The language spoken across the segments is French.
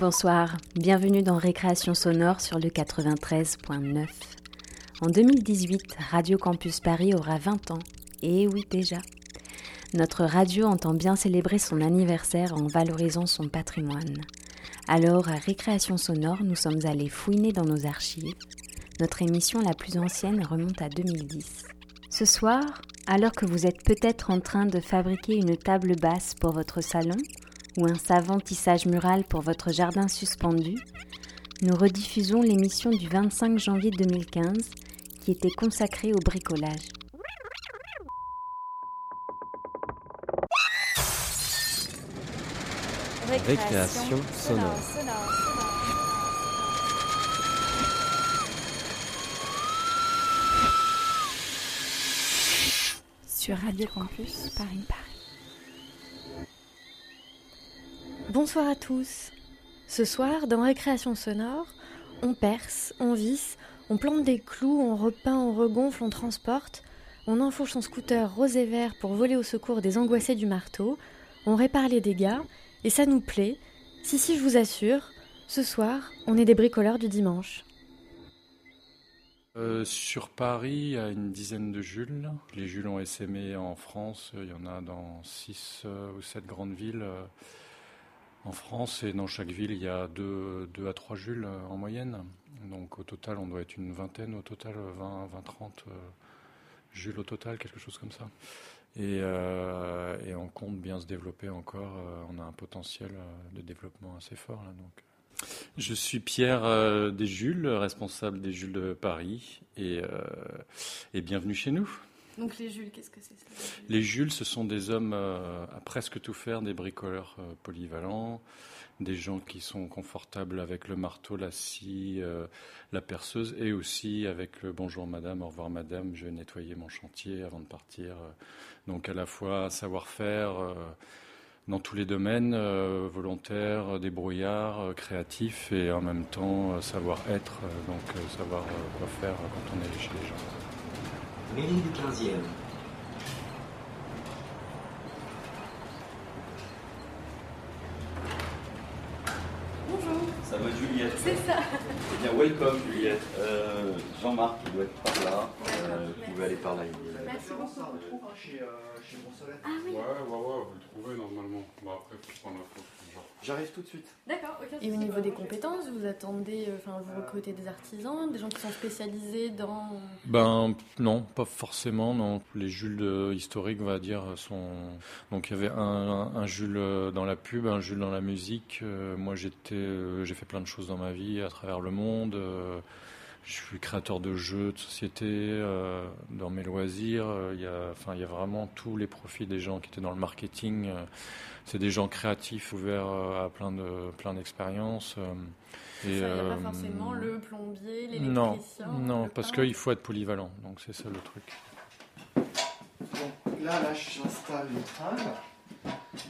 Bonsoir, bienvenue dans Récréation sonore sur le 93.9. En 2018, Radio Campus Paris aura 20 ans. Et oui déjà. Notre radio entend bien célébrer son anniversaire en valorisant son patrimoine. Alors, à Récréation sonore, nous sommes allés fouiner dans nos archives. Notre émission la plus ancienne remonte à 2010. Ce soir, alors que vous êtes peut-être en train de fabriquer une table basse pour votre salon ou un savant tissage mural pour votre jardin suspendu, nous rediffusons l'émission du 25 janvier 2015 qui était consacrée au bricolage. Récréation sonore. Sur Radio Campus Paris Paris. Bonsoir à tous. Ce soir, dans Récréation sonore, on perce, on visse, on plante des clous, on repeint, on regonfle, on transporte, on enfourche son scooter rose et vert pour voler au secours des angoissés du marteau, on répare les dégâts, et ça nous plaît. Si, si, je vous assure, ce soir, on est des bricoleurs du dimanche. Euh, sur Paris, il y a une dizaine de Jules. Les Jules ont essaimé en France. Il y en a dans 6 euh, ou 7 grandes villes euh, en France. Et dans chaque ville, il y a 2 à 3 Jules en moyenne. Donc au total, on doit être une vingtaine, au total 20, 20 30 Jules au total, quelque chose comme ça. Et, et, on compte bien se développer encore. on a un potentiel de développement assez fort. Là, donc. Je suis Pierre euh, Desjules, responsable des Jules de Paris, euh, et, bienvenue chez nous. Donc les Jules, qu'est-ce que c'est Les Jules, ce sont des hommes euh, à presque tout faire, des bricoleurs euh, polyvalents, des gens qui sont confortables avec le marteau, la scie, euh, la perceuse, et aussi avec le bonjour madame, au revoir madame, je vais nettoyer mon chantier avant de partir. Donc à la fois savoir-faire dans tous les domaines, volontaire, débrouillard, créatif et en même temps savoir-être, donc savoir quoi faire quand on est chez les gens. Mairie du 15e. Bonjour. Ça va Juliette C'est ça. Eh bien, welcome Juliette. Euh, Jean-Marc, il doit être par là. Euh, vous pouvez aller par là. il est là. Merci beaucoup. chez, chez Monsolette. Ah oui. Ouais, ouais, ouais, vous le trouvez normalement. Bon, après, il faut prendre la photo. J'arrive tout de suite. D'accord, ok. Et au niveau des compétences, vous attendez, euh, enfin, vous recrutez des artisans, des gens qui sont spécialisés dans. Ben non, pas forcément. Non, les Jules euh, historiques, on va dire, sont. Donc il y avait un, un, un Jules euh, dans la pub, un Jules dans la musique. Euh, moi, j'étais, euh, j'ai fait plein de choses dans ma vie à travers le monde. Euh, je suis créateur de jeux de société euh, dans mes loisirs. Il y a, enfin, il y a vraiment tous les profils des gens qui étaient dans le marketing. Euh, c'est des gens créatifs, ouverts euh, à plein de plein d'expériences. euh, il n'y a euh, pas forcément le plombier, non, l'électricien. non, le parce qu'il faut être polyvalent. Donc c'est ça le truc. Donc là, là j'installe les tringles.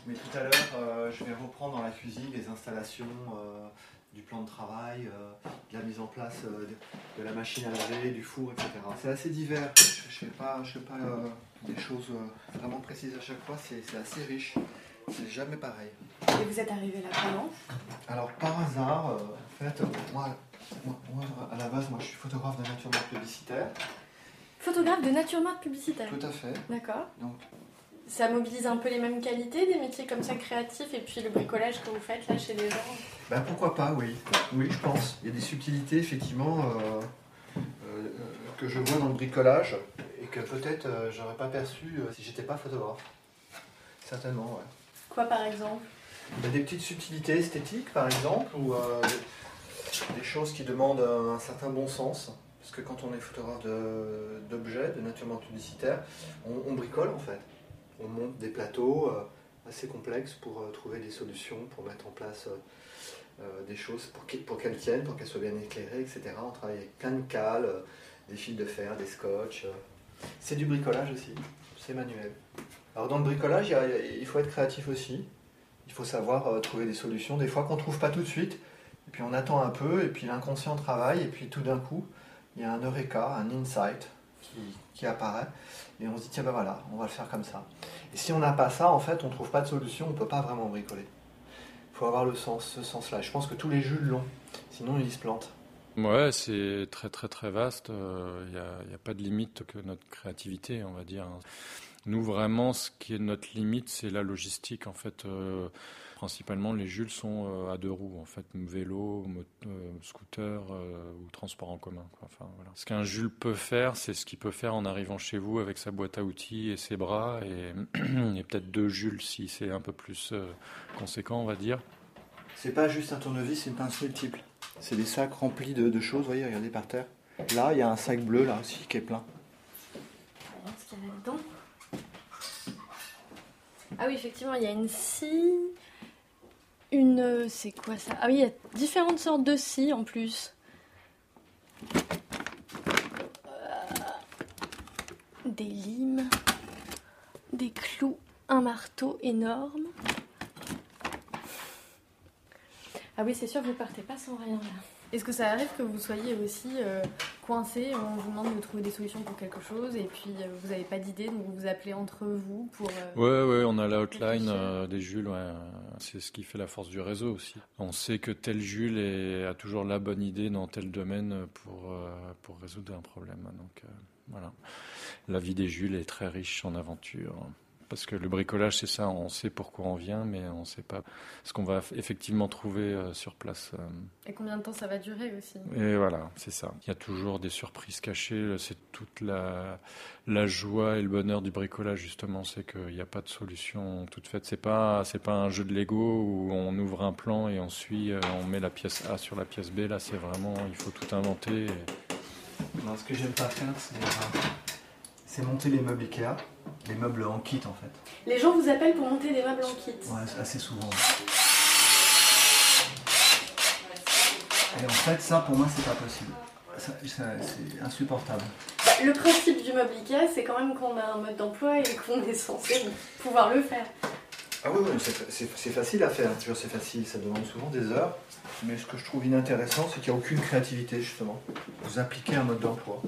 Mais tout à l'heure, euh, je vais reprendre dans la cuisine les installations euh, du plan de travail, euh, de la mise en place euh, de, de la machine à laver, du four, etc. C'est assez divers. Je ne fais pas, je fais pas euh, des choses vraiment précises à chaque fois. C'est assez riche. C'est jamais pareil. Et vous êtes arrivé là comment? Alors par hasard, en fait, moi, moi, à la base, moi, je suis photographe de nature publicitaire. Photographe de nature morte publicitaire? Tout à fait. D'accord. Donc Ça mobilise un peu les mêmes qualités, des métiers comme ça créatifs, et puis le bricolage que vous faites là chez les gens? Ben, pourquoi pas, oui. Oui, je pense. Il y a des subtilités, effectivement, euh, euh, que je vois dans le bricolage et que peut-être euh, j'aurais pas perçu euh, si j'étais pas photographe. Certainement, ouais. Quoi par exemple? Ben, des petites subtilités esthétiques, par exemple, ou des, choses qui demandent un certain bon sens. Parce que quand on est photographe de- d'objets, de nature publicitaire, on, on bricole en fait. On monte des plateaux assez complexes pour trouver des solutions, pour mettre en place des choses pour qu'elles tiennent, pour qu'elles soient bien éclairées, etc. On travaille avec plein de cales, euh, des fils de fer, des scotch. euh. C'est du bricolage aussi, c'est manuel. Alors dans le bricolage, il, faut être créatif aussi. Il faut savoir euh, trouver des solutions, des fois qu'on ne trouve pas tout de suite. Et puis on attend un peu, et puis l'inconscient travaille, et puis tout d'un coup, il y a un eureka, un insight qui, qui apparaît. Et on se dit, tiens ben voilà, on va le faire comme ça. Et si on n'a pas ça, en fait, on ne trouve pas de solution, on ne peut pas vraiment bricoler. Avoir le sens, ce sens-là. Je pense que tous les Jules l'ont, sinon ils se plantent. Ouais, c'est très très très vaste. Il euh, n'y a, a, pas de limite que notre créativité, on va dire. Nous, vraiment, ce qui est notre limite, c'est la logistique. En fait, euh, principalement, les Jules sont euh, à deux roues. En fait, vélo, scooter ou transport en commun. Enfin, voilà. Ce qu'un Jules peut faire, c'est ce qu'il peut faire en arrivant chez vous avec sa boîte à outils et ses bras. Et, et peut-être deux Jules si c'est un peu plus conséquent, on va dire. C'est pas juste un tournevis, c'est une pince multiple. C'est des sacs remplis de, de, choses, vous voyez, regardez par terre. Là, il y a un sac bleu, là aussi, qui est plein. ce qu'il y a là-dedans. Ah oui, effectivement, il y a une scie. Une. C'est quoi ça? Ah oui, il y a différentes sortes de scies en plus. Des limes. Des clous. Un marteau énorme. Ah oui, c'est sûr, vous partez pas sans rien là. Est-ce que ça arrive que vous soyez aussi euh, coincé, on vous demande de trouver des solutions pour quelque chose et puis euh, vous n'avez pas d'idée, donc vous vous appelez entre vous pour... Euh, ouais, ouais, on a la hotline des Jules, ouais. c'est ce qui fait la force du réseau aussi. On sait que tel Jules est, a toujours la bonne idée dans tel domaine pour, pour résoudre un problème. Donc voilà, la vie des Jules est très riche en aventures. Parce que le bricolage, c'est ça, on sait pourquoi on vient, mais on ne sait pas ce qu'on va effectivement trouver euh, sur place. Euh. Et combien de temps ça va durer aussi? Et voilà, c'est ça. Il y a toujours des surprises cachées. C'est toute la, la joie et le bonheur du bricolage, justement. C'est qu'il n'y a pas de solution toute faite. C'est pas, c'est pas un jeu de Lego où on ouvre un plan et on suit, euh, on met la pièce A sur la pièce B. Là, c'est vraiment, il faut tout inventer. ce que j'aime pas faire, c'est c'est monter les meubles Ikea, les meubles en kit en fait. Les gens vous appellent pour monter des meubles en kit Ouais, assez souvent. Et en fait, ça pour moi, c'est pas possible. c'est insupportable. Le principe du meuble Ikea, c'est quand même qu'on a un mode d'emploi et qu'on est censé pouvoir le faire. Ah oui, oui c'est facile à faire. C'est facile, ça demande souvent des heures. Mais ce que je trouve inintéressant, c'est qu'il n'y a aucune créativité justement. Vous appliquez un mode d'emploi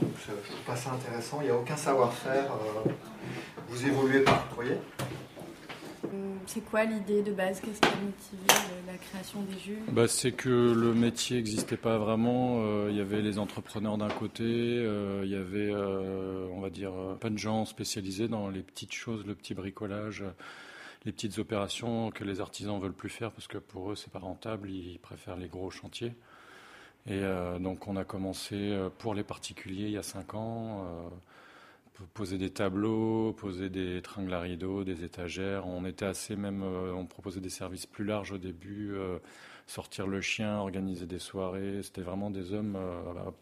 je, trouve pas ça intéressant. Il n'y a aucun savoir-faire. Euh, vous évoluez pas, vous voyez hum, c'est quoi l'idée de base? Qu'est-ce qui a motivé euh, la création des jeux? Bah, C'est que le métier n'existait pas vraiment. Euh, il y avait les entrepreneurs d'un côté, il y avait, on va dire, pas de gens spécialisés dans les petites choses, le petit bricolage, les petites opérations que les artisans veulent plus faire parce que pour eux, c'est pas rentable. Ils préfèrent les gros chantiers. Et euh, donc on a commencé euh, pour les particuliers il y a cinq ans, euh, poser des tableaux, poser des tringles à rideaux, des étagères. On était assez même, on proposait des services plus larges au début, sortir le chien, organiser des soirées. C'était vraiment des hommes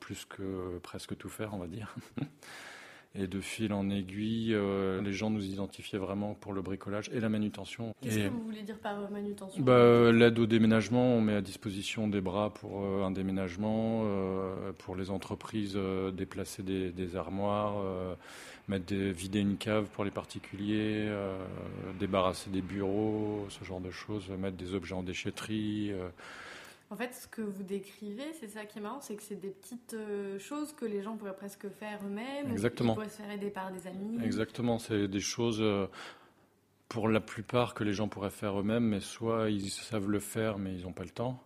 plus que presque tout faire, on va dire. Et de fil en aiguille, euh, les gens nous identifiaient vraiment pour le bricolage et la manutention. Qu'est-ce que vous voulez dire par euh, manutention? Bah, L'aide au déménagement, on met à disposition des bras pour euh, un déménagement, pour les entreprises déplacer des, des armoires, mettre des, vider une cave pour les particuliers, débarrasser des bureaux, ce genre de choses, mettre des objets en déchetterie. En fait, ce que vous décrivez, c'est ça qui est marrant, c'est que c'est des petites euh, choses que les gens pourraient presque faire eux-mêmes. Exactement. Ils pourraient se faire aider par des amis. Exactement, c'est des choses euh, pour la plupart que les gens pourraient faire eux-mêmes, mais soit ils savent le faire mais ils n'ont pas le temps,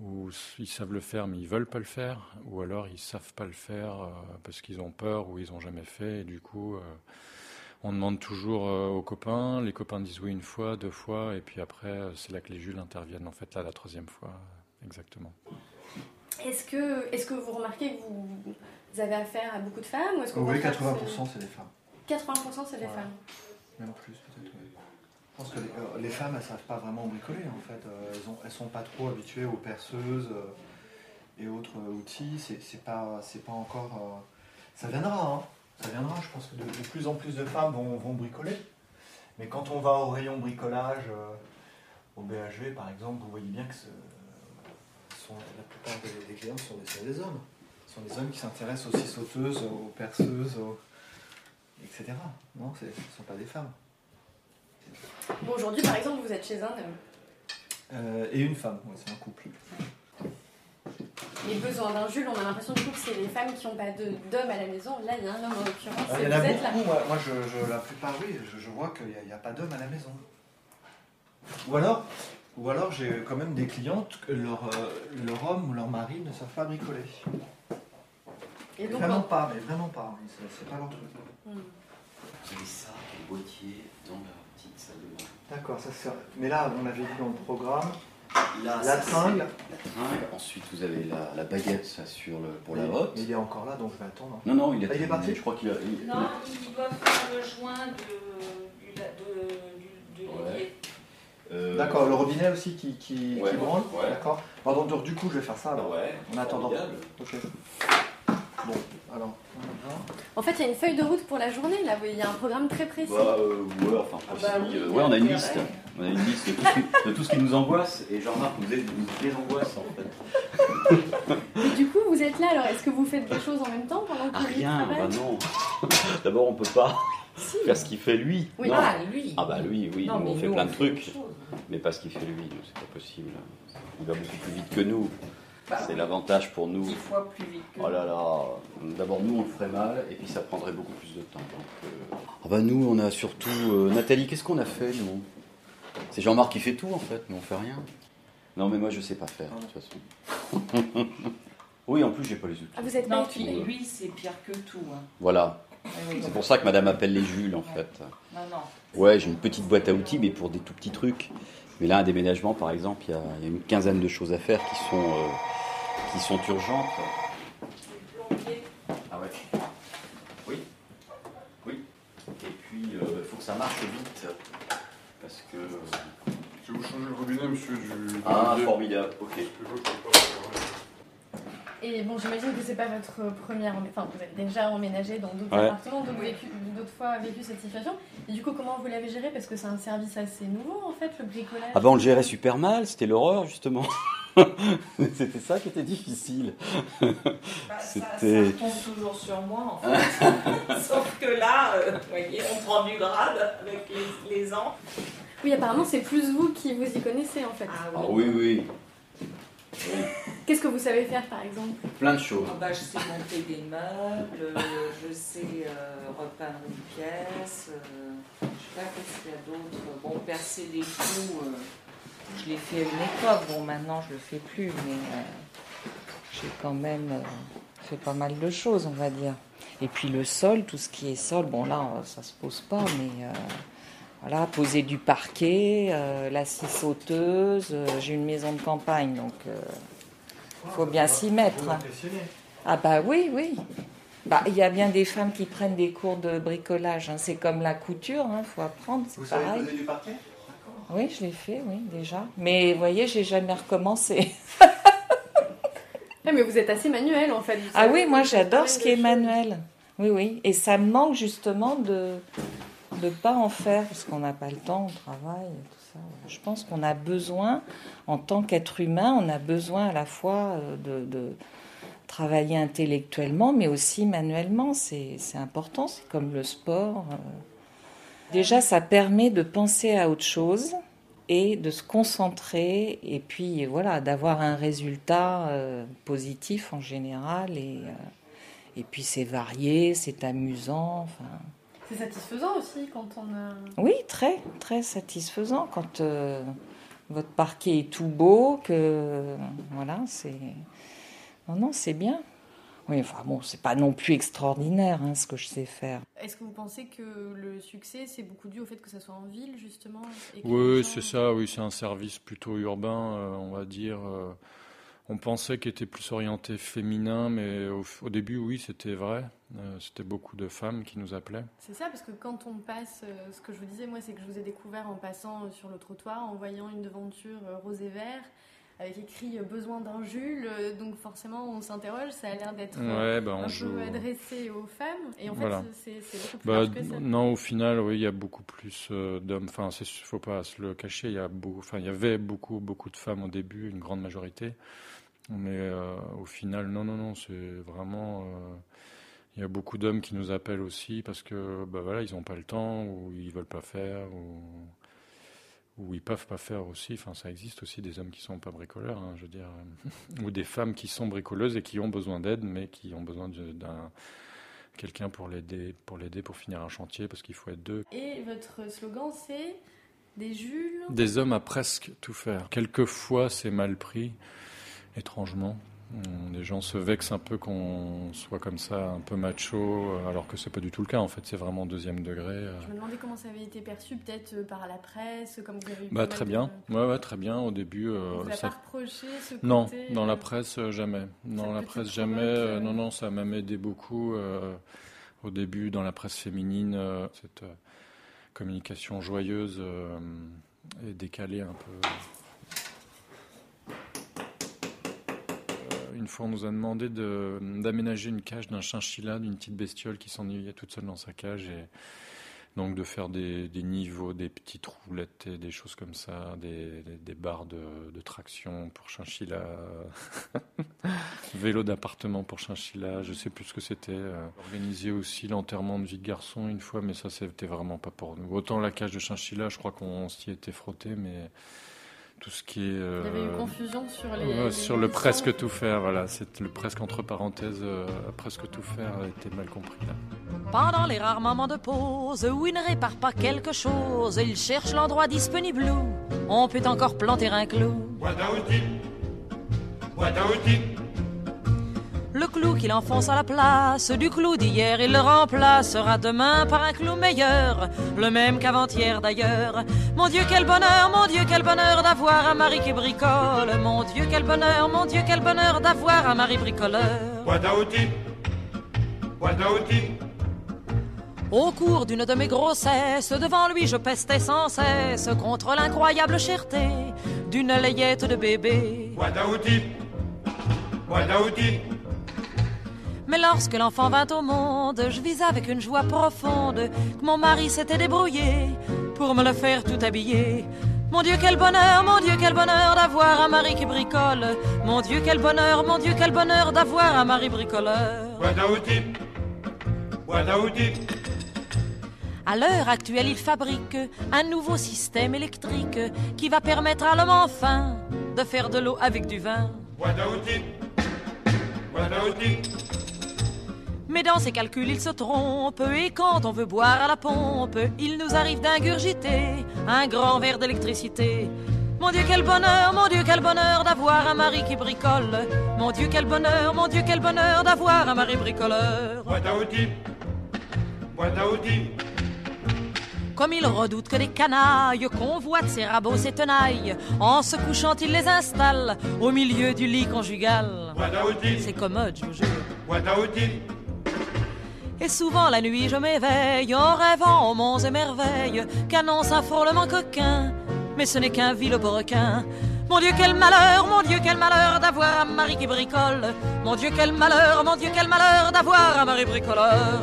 ou ils savent le faire mais ils veulent pas le faire, ou alors ils savent pas le faire euh, parce qu'ils ont peur ou ils n'ont jamais fait, et du coup. On demande toujours aux copains, les copains disent oui une fois, deux fois, et puis après, c'est là que les Jules interviennent, en fait, là, la troisième fois exactement. Est-ce que, est que vous remarquez que vous, avez affaire à beaucoup de femmes ou est-ce Oui, 80% c'est des femmes. 80% c'est des femmes Même plus peut-être, oui. Je pense que les, euh, femmes, elles ne savent pas vraiment bricoler en fait. Euh, elles ne elles sont pas trop habituées aux perceuses euh, et autres outils. C'est pas, pas encore. ça viendra, hein. Ça viendra. Je pense que de, plus en plus de femmes vont, vont, bricoler. Mais quand on va au rayon bricolage, au BHV par exemple, vous voyez bien que la plupart des, clients sont des, hommes. Ce sont des hommes qui s'intéressent aux sauteuses, aux perceuses, etc. Non, ce ne sont pas des femmes. Bon, aujourd'hui, par exemple, vous êtes chez un homme. Euh, et une femme, c'est un couple. Les besoins d'un Jules, on a l'impression que c'est les femmes qui n'ont pas d'homme à la maison. Là, il y a un homme en l'occurrence. Ah, il y en a beaucoup. Moi, je, la plupart, oui, je, vois qu'il n'y a, a, pas d'homme à la maison. Ou alors, ou alors j'ai quand même des clientes que leur, euh, leur homme ou leur mari ne savent pas bricoler. Et donc, vraiment pas, mais vraiment pas. C'est pas leur truc. Avez ça, le boîtier, dans la petite salle de bain. D'accord, ça sert. Mais là, on avait dit dans le programme. Là, La tringle. La tringle. Ensuite, vous avez la, la baguette ça, sur le, pour la hotte. mais il est encore là, donc je vais attendre. Non, non, il est, Ah, il est parti Je crois qu'il a. il- Non, ils doivent faire le joint de, du, de, Ouais. Euh, D'accord, le robinet aussi qui, qui, Ouais, qui branle ouais. D'accord. Pardon, donc du coup, je vais faire ça alors. Ouais, En attendant. formidable. Bon, alors. En fait, il y a une feuille de route pour la journée, là. Il y a un programme très précis. Bah, euh, ouais, enfin, Ah précis, bah oui, euh, y ouais, on a une liste. On a une liste de tout, ce qui, de tout ce qui nous angoisse. Et Jean-Marc nous désangoisse en fait. Et du coup, vous êtes là, alors est-ce que vous faites des choses en même temps pendant que Ah, lui rien, bah non. D'abord, on peut pas Si. faire ce qu'il fait lui. Oui. Non. Ah, lui Ah, bah lui, oui, Non, nous, mais on fait nous, plein on de fait trucs. Mais pas ce qu'il fait lui, c'est pas possible. Il va beaucoup plus vite que nous. C'est l'avantage pour nous. Dix fois plus vite que Oh là là, d'abord nous on le ferait mal et puis ça prendrait beaucoup plus de temps. Donc, euh, ah bah nous on a surtout euh, Nathalie, qu'est-ce qu'on a fait nous? C'est Jean-Marc qui fait tout en fait, mais on fait rien. Non mais moi je sais pas faire de toute façon. oui en plus j'ai pas les outils. Ah, vous êtes Non, lui, c'est pire que tout. hein. Voilà, oui, c'est pour ça que Madame appelle les Jules en fait. Non, non. Ouais j'ai une petite boîte à outils mais pour des tout petits trucs. Mais là un déménagement par exemple, il y a, il y a une quinzaine de choses à faire qui sont, euh, qui sont urgentes. Ah ouais. Oui. Oui. Et puis, il faut que ça marche vite. Parce que. Si vous changez le robinet, monsieur, du. Ah, du- formidable. Ok. Et bon, j'imagine que c'est pas votre première. Enfin, vous avez déjà emménagé dans d'autres Ouais. appartements, donc vécu- d'autres fois vécu cette situation. Et du coup, comment vous l'avez géré? Parce que c'est un service assez nouveau, en fait, le bricolage. Ah ben, on le gérait super mal, c'était l'horreur, justement. c'était ça qui était difficile. Bah, ça, ça retombe toujours sur moi, en fait. Sauf que là, euh, vous voyez, on prend du grade avec les, les ans. Oui, apparemment, c'est plus vous qui vous y connaissez, en fait. Ah oui, oui. Qu'est-ce que vous savez faire, par exemple? Plein de choses. Ah bah, je sais monter des meubles, je sais euh, repeindre une pièce, euh, je sais pas qu'est-ce qu'il y a d'autre? Bon, percer des trous, euh, je l'ai fait à une époque, bon maintenant je le fais plus, mais euh, j'ai quand même euh, fait pas mal de choses, on va dire. Et puis le sol, tout ce qui est sol, bon là euh, ça se pose pas, mais euh, voilà, poser du parquet, la scie sauteuse, j'ai une maison de campagne, donc euh, faut bien s'y mettre. Hein. Ah bah oui, oui. Bah, il y a bien des femmes qui prennent des cours de bricolage. hein. C'est comme la couture, il faut apprendre, Vous c'est savez pareil. poser du parquet? Oui, je l'ai fait, oui, déjà. Mais vous voyez, j'ai jamais recommencé. Eh, Mais vous êtes assez manuel, en fait. Ah oui, moi j'adore ce qui est manuel. Oui, oui. Et ça me manque justement de ne pas en faire parce qu'on n'a pas le temps au travail et tout ça. Je pense qu'on a besoin, en tant qu'être humain, on a besoin à la fois euh, de, de travailler intellectuellement, mais aussi manuellement. C'est c'est important, c'est comme le sport. Déjà, ça permet de penser à autre chose et de se concentrer et puis voilà d'avoir un résultat euh, positif en général et euh, et puis c'est varié c'est amusant enfin C'est satisfaisant aussi quand on a. oui très très satisfaisant quand euh, votre parquet est tout beau que voilà c'est non non c'est bien oui enfin bon c'est pas non plus extraordinaire hein, ce que je sais faire Est-ce que vous pensez que le succès, c'est beaucoup dû au fait que ça soit en ville, justement Oui, c'est ça, oui, c'est un service plutôt urbain, euh, on va dire. euh, on pensait qu'il était plus orienté féminin, mais au, au début, oui, c'était vrai. Euh, c'était beaucoup de femmes qui nous appelaient. C'est ça, parce que quand on passe, euh, ce que je vous disais, moi, c'est que je vous ai découvert en passant euh, sur le trottoir, en voyant une devanture euh, rose et vert, avec écrit euh, besoin d'un Jules. euh, Donc forcément, on s'interroge. Ça a l'air d'être euh, Ouais, ben un on peu joue. adressé aux femmes. Et en Voilà. fait, c'est beaucoup plus Bah, large que ça. non, au final, oui, il y a beaucoup plus d'hommes. Enfin, il faut pas se le cacher. Il y a beaucoup, enfin, il y avait beaucoup, beaucoup de femmes au début, une grande majorité. Mais euh, au final, non, non, non, c'est vraiment. euh, il y a beaucoup d'hommes qui nous appellent aussi parce que, bah voilà, ils n'ont pas le temps ou ils veulent pas faire ou, ou ils peuvent pas faire aussi. Enfin, ça existe aussi des hommes qui sont pas bricoleurs, hein, je veux dire, ou des femmes qui sont bricoleuses et qui ont besoin d'aide, mais qui ont besoin d'un quelqu'un pour l'aider, pour l'aider pour finir un chantier parce qu'il faut être deux. Et votre slogan, c'est Des Jules Des hommes à presque tout faire. Quelquefois, c'est mal pris, étrangement. Les gens se vexent un peu qu'on soit comme ça, un peu macho, alors que c'est pas du tout le cas. En fait, c'est vraiment deuxième degré. Je me demandais comment ça avait été perçu, peut-être euh, par la presse, comme vous avez. Bah très bien. Ouais, ouais, très bien. Au début. Euh, vous ça... pas reproché ce côté Non, dans la presse jamais. Dans la presse jamais. non, non, ça m'a aidé beaucoup. au début, dans la presse féminine, cette communication joyeuse et décalée un peu une fois, on nous a demandé d'aménager une cage d'un chinchilla, d'une petite bestiole qui s'ennuyait toute seule dans sa cage. Et donc de faire des, niveaux, des petites roulettes, des choses comme ça, des, barres de, traction pour chinchilla, vélo d'appartement pour chinchilla, je sais plus ce que c'était. Euh, organiser aussi l'enterrement de vie de garçon une fois, mais ça c'était vraiment pas pour nous. Autant la cage de chinchilla, je crois qu'on s'y était frotté, mais tout ce qui est. Euh, Il y avait eu confusion sur les. sur le presque tout faire, voilà. C'est le presque entre parenthèses, euh, presque tout faire a été mal compris là. Pendant les rares moments de pause où il ne répare pas quelque chose, il cherche l'endroit disponible où on peut encore planter un clou. Le clou qu'il enfonce à la place du clou d'hier, il le remplacera demain par un clou meilleur, le même qu'avant-hier d'ailleurs. Mon Dieu, quel bonheur, mon Dieu, quel bonheur d'avoir un mari qui bricole. Mon Dieu, quel bonheur, mon Dieu, quel bonheur d'avoir un mari bricoleur. Au cours d'une de mes grossesses, devant lui je pestais sans cesse contre l'incroyable cherté d'une layette de bébé. Mais lorsque l'enfant vint au monde, je vis avec une joie profonde que mon mari s'était débrouillé pour me le faire tout habiller. Mon Dieu, quel bonheur, mon Dieu, quel bonheur d'avoir un mari qui bricole. Mon Dieu, quel bonheur, mon Dieu, quel bonheur d'avoir un mari bricoleur. À l'heure actuelle, il fabrique un nouveau système électrique qui va permettre à l'homme enfin de faire de l'eau avec du vin. Mais dans ses calculs, il se trompe. Et quand on veut boire à la pompe, il nous arrive d'ingurgiter un grand verre d'électricité. Mon Dieu, quel bonheur, mon Dieu, quel bonheur d'avoir un mari qui bricole. Mon Dieu, quel bonheur, mon Dieu, quel bonheur d'avoir un mari bricoleur. Comme il redoute que les canailles convoitent ses rabots, ses tenailles, en se couchant, il les installe au milieu du lit conjugal. C'est commode, je vous jure. Et souvent la nuit je m'éveille en rêvant aux monts et merveilles qu'annonce un frôlement coquin. Mais ce n'est qu'un requin. Mon Dieu, quel malheur, mon Dieu, quel malheur d'avoir un mari qui bricole. Mon Dieu, quel malheur, mon Dieu, quel malheur d'avoir un mari bricoleur.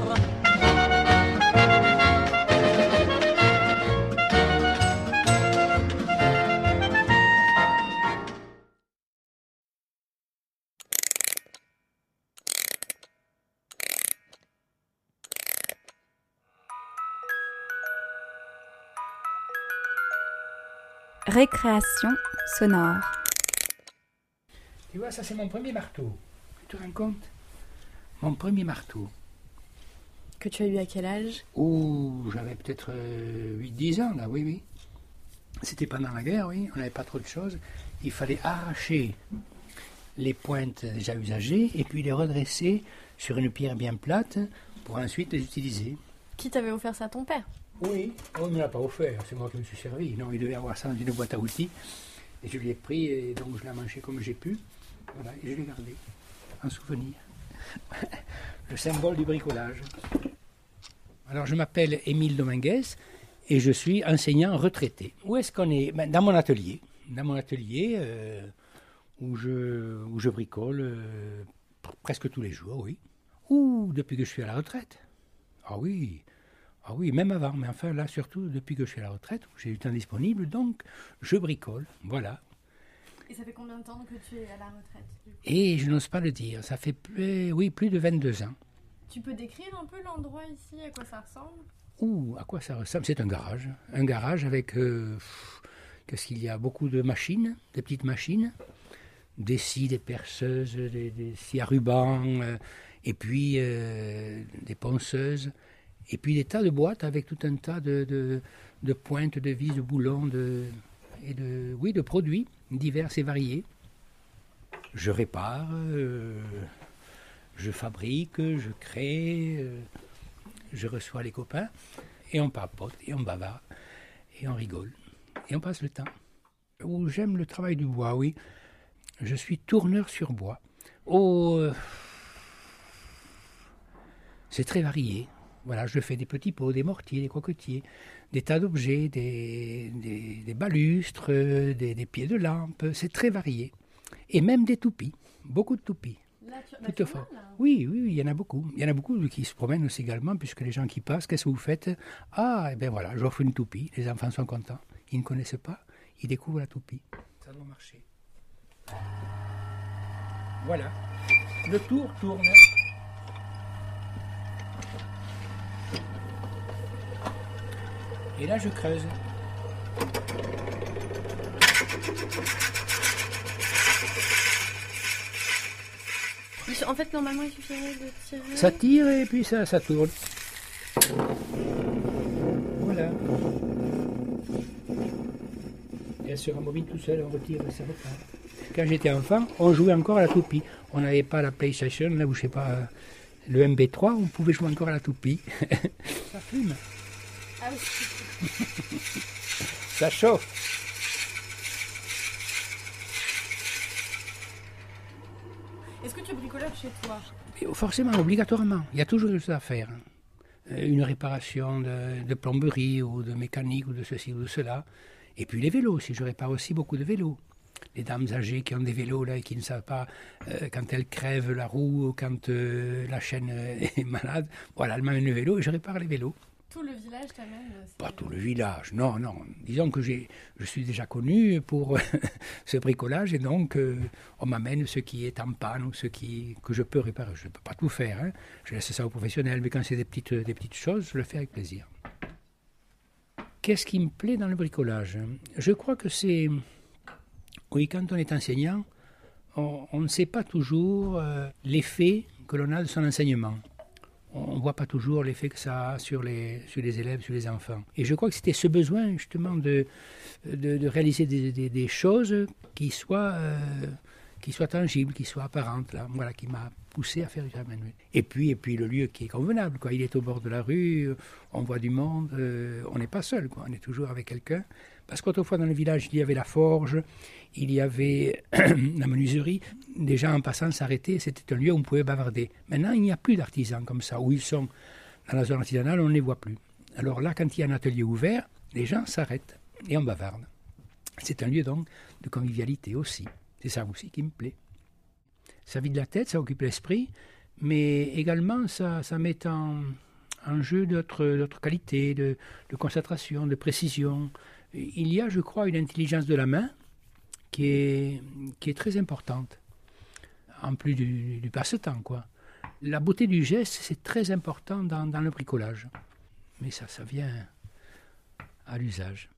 Récréation sonore. Tu vois, ça c'est mon premier marteau. Tu te rends compte? Mon premier marteau. Que tu as eu à quel âge? Oh, j'avais peut-être 8-10 euh, ans là, oui, oui. C'était pendant la guerre, oui, on n'avait pas trop de choses. Il fallait arracher les pointes déjà usagées et puis les redresser sur une pierre bien plate pour ensuite les utiliser. Qui t'avait offert ça? Ton père? Oui, on ne l'a pas offert, c'est moi qui me suis servi. Non, il devait avoir ça dans une boîte à outils. Et je l'ai pris et donc je l'ai mangé comme j'ai pu. Voilà, et je l'ai gardé en souvenir. Le symbole du bricolage. Alors je m'appelle Émile Dominguez et je suis enseignant retraité. Où est-ce qu'on est, ben, Dans mon atelier. Dans mon atelier euh, où, je, où je bricole euh, presque tous les jours, oui. Ou depuis que je suis à la retraite. Ah oui, ah oui, même avant, mais enfin là, surtout depuis que je suis à la retraite, j'ai du temps disponible, donc je bricole, voilà. Et ça fait combien de temps que tu es à la retraite Et je n'ose pas le dire, ça fait plus, oui, plus de 22 ans. Tu peux décrire un peu l'endroit ici, à quoi ça ressemble? Ouh, à quoi ça ressemble? C'est un garage. Un garage avec, euh, qu'est-ce qu'il y a? Beaucoup de machines, des petites machines, des scies, des perceuses, des, scies à ruban, euh, et puis euh, des ponceuses et puis des tas de boîtes avec tout un tas de, de pointes, de vis, de boulons, de, et de, oui, de produits divers et variés. Je répare, euh, je fabrique, je crée, euh, je reçois les copains, et on papote, et on bavarde, et on rigole, et on passe le temps. J'aime le travail du bois, oui. Je suis tourneur sur bois. Oh, euh, c'est très varié. Voilà, je fais des petits pots, des mortiers, des coquetiers, des tas d'objets, des, des, balustres, des, des, pieds de lampe. C'est très varié. Et même des toupies, beaucoup de toupies. Toutefois. Oui, oui, il y en a beaucoup. Il y en a beaucoup qui se promènent aussi également, puisque les gens qui passent, qu'est-ce que vous faites? Ah, et eh bien voilà, j'offre une toupie. Les enfants sont contents. Ils ne connaissent pas, ils découvrent la toupie. Ça doit marcher. Voilà. Le tour tourne. Et là, je creuse. En fait, normalement, il suffirait de tirer. Ça tire et puis ça, ça tourne. Voilà. Et elle se rembobine tout seul, on retire et ça repart. Quand j'étais enfant, on jouait encore à la toupie. On n'avait pas la PlayStation, là où je sais pas, le MB3, on pouvait jouer encore à la toupie. ça fume. Ah oui. ça chauffe. Est-ce que tu bricoles chez toi? Forcément, obligatoirement. Il y a toujours des choses à faire. Euh, une réparation de, de, plomberie ou de mécanique ou de ceci ou de cela. Et puis les vélos, si je répare aussi beaucoup de vélos les dames âgées qui ont des vélos là et qui ne savent pas euh, quand elles crèvent la roue ou quand euh, la chaîne est malade. Voilà, elles m'amènent le vélo et je répare les vélos. Tout le village t'amène Pas tout le village, non, non. Disons que j'ai, je suis déjà connu pour ce bricolage et donc euh, on m'amène ce qui est en panne ou ce qui, que je peux réparer. Je ne peux pas tout faire, hein. je laisse ça aux professionnels, mais quand c'est des petites, des petites choses, je le fais avec plaisir. Qu'est-ce qui me plaît dans le bricolage? Je crois que c'est oui, quand on est enseignant, on, ne sait pas toujours euh, l'effet que l'on a de son enseignement. On ne voit pas toujours l'effet que ça a sur les, sur les élèves, sur les enfants. Et je crois que c'était ce besoin justement de, de, réaliser des, choses qui soient, euh, qui soient tangibles, qui soient apparentes, là, voilà, qui m'a poussé à faire du travail. Et puis, et puis le lieu qui est convenable, quoi. il est au bord de la rue, on voit du monde, euh, on n'est pas seul, quoi. on est toujours avec quelqu'un. Parce qu'autrefois dans le village, il y avait la forge, il y avait la menuiserie. Des gens en passant s'arrêtaient, c'était un lieu où on pouvait bavarder. Maintenant, il n'y a plus d'artisans comme ça. Où ils sont dans la zone artisanale, on ne les voit plus. Alors là, quand il y a un atelier ouvert, les gens s'arrêtent et on bavarde. C'est un lieu donc de convivialité aussi. C'est ça aussi qui me plaît. Ça vide la tête, ça occupe l'esprit, mais également ça, met en, jeu d'autres qualités, de concentration, de précision, il y a, je crois, une intelligence de la main qui est, qui est très importante, en plus du, passe-temps. quoi. La beauté du geste, c'est très important dans, dans, le bricolage. Mais ça, ça vient à l'usage.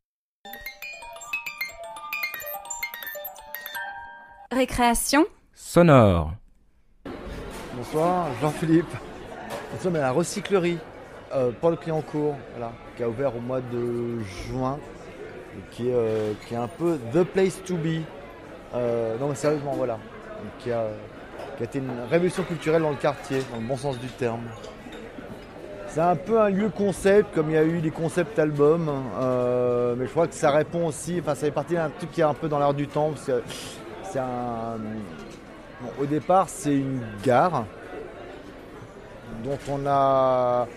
Récréation sonore. Bonsoir, Jean-Philippe. Nous sommes à la recyclerie euh, Paul Cliancourt, voilà, qui a ouvert au mois de juin qui est, euh, qui est un peu the place to be. Euh, non mais sérieusement voilà. Qui a, qui a été une révolution culturelle dans le quartier, dans le bon sens du terme. C'est un peu un lieu concept, comme il y a eu des concepts albums, euh, mais je crois que ça répond aussi, enfin ça fait partie d'un truc qui est un peu dans l'air du temps, parce c'est au départ c'est une gare dont on a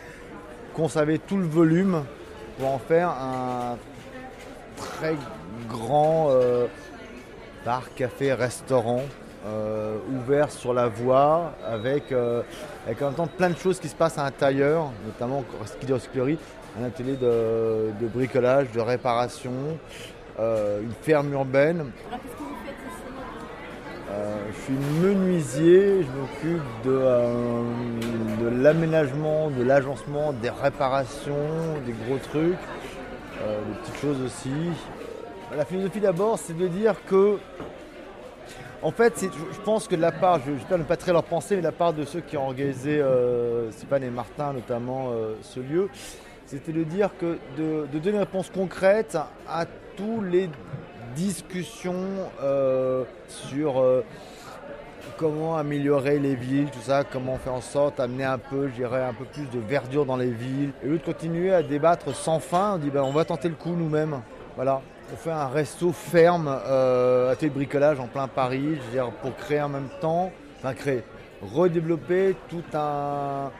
conservé tout le volume pour en faire un très grand euh, bar, café, restaurant euh, ouvert sur la voie avec, euh, avec en même temps plein de choses qui se passent à l'intérieur, notamment un atelier de, bricolage, de réparation, une ferme urbaine. je suis menuisier, je m'occupe de, de l'aménagement, de l'agencement, des réparations, des gros trucs. Euh, des petites choses aussi. La philosophie d'abord, c'est de dire que, en fait, je pense que de la part, je ne pas très leur penser, mais de la part de ceux qui ont organisé, euh, Stéphane et Martin notamment, euh, ce lieu, c'était de dire que de, donner une réponse concrète à tous les discussions euh, sur euh, comment améliorer les villes, tout ça, comment faire en sorte d'amener un peu, je dirais, un peu plus de verdure dans les villes. Et lieu de continuer à débattre sans fin, on dit ben, on va tenter le coup nous-mêmes. Voilà. On fait un resto ferme, euh, atelier de bricolage en plein Paris, pour créer en même temps, enfin créer, redévelopper tout un,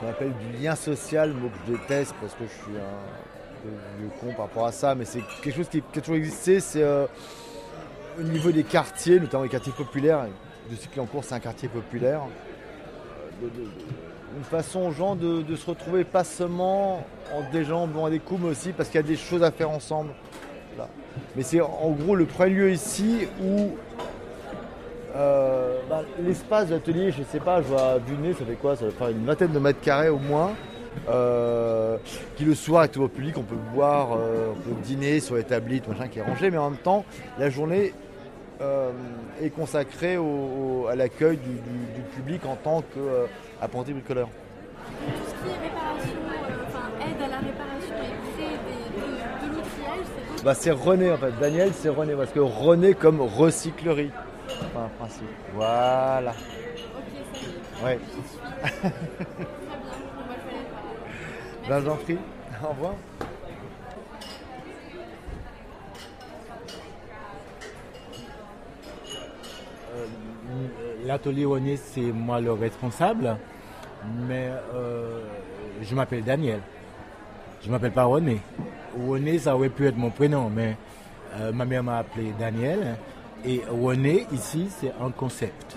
qu'on appelle du lien social, mot que je déteste parce que je suis un peu vieux con par rapport à ça, mais c'est quelque chose qui, a toujours existé, c'est euh, au niveau des quartiers, notamment les quartiers populaires, de cycle en cours c'est un quartier populaire, euh, une façon aux gens de, se retrouver pas seulement en des gens à des coups, mais aussi parce qu'il y a des choses à faire ensemble. Mais c'est en gros le premier lieu ici où euh, bah, l'espace d'atelier, je sais pas, je vois du nez, ça fait quoi Ça fait une vingtaine de mètres carrés au moins. Euh, qui le soir est au public, on peut boire, euh, on peut dîner sur les tablites, machin qui est rangé, mais en même temps, la journée est consacrée à l'accueil du, public en tant qu'apprenti bricoleur. Tout ce qui est réparation, aide à la réparation et crée de, l'outillage, c'est bah, C'est René en fait, Daniel c'est René, parce que René comme recyclerie un principe. Voilà. Ok, ça Ouais. Très bien, ben, j'en prie. Au revoir. L'atelier René, c'est moi le responsable, mais euh, je m'appelle Daniel. Je m'appelle pas René. René, ça aurait pu être mon prénom, mais euh, ma mère m'a appelé Daniel. Et René, ici, c'est un concept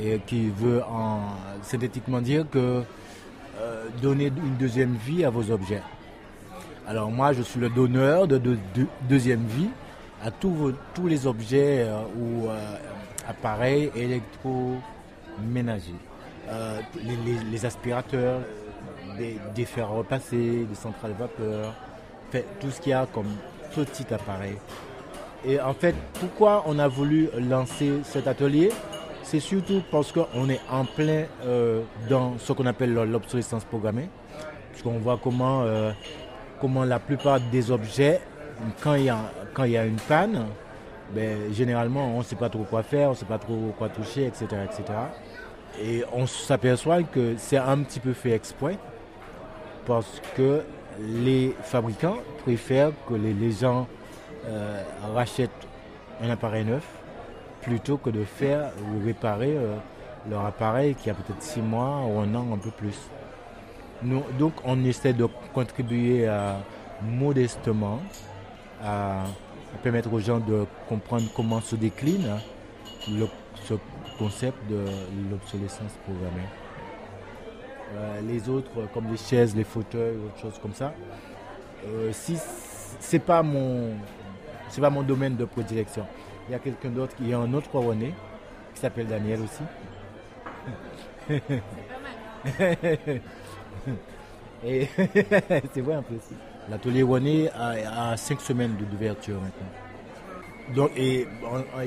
et qui veut en, synthétiquement dire que euh, donner une deuxième vie à vos objets. Alors moi, je suis le donneur de, deuxième vie à tous, les objets ou appareils électroménagers. Les, les, aspirateurs, des, des fers repassés, des centrales vapeur, tout ce qu'il y a comme petit appareil et en fait, pourquoi on a voulu lancer cet atelier? C'est surtout parce qu'on est en plein euh, dans ce qu'on appelle l'obsolescence programmée. Puisqu'on voit comment, euh, comment la plupart des objets, quand il y a une panne, ben, généralement on ne sait pas trop quoi faire, on ne sait pas trop quoi toucher, etc. etc. Et on s'aperçoit que c'est un petit peu fait exprès parce que les fabricants préfèrent que les, gens euh, rachètent un appareil neuf plutôt que de faire ou réparer euh, leur appareil qui a peut-être six mois ou un an, un peu plus. Nous, donc on essaie de contribuer modestement à, permettre aux gens de comprendre comment se décline ce concept de l'obsolescence programmée. Euh, les autres, comme les chaises, les fauteuils, autre chose comme ça, si c'est pas mon c'est pas mon domaine de prédilection. Il y a quelqu'un d'autre qui est un autre René, qui s'appelle Daniel aussi. Et c'est vrai un peu aussi. L'atelier René a, cinq semaines d'ouverture maintenant. Donc, et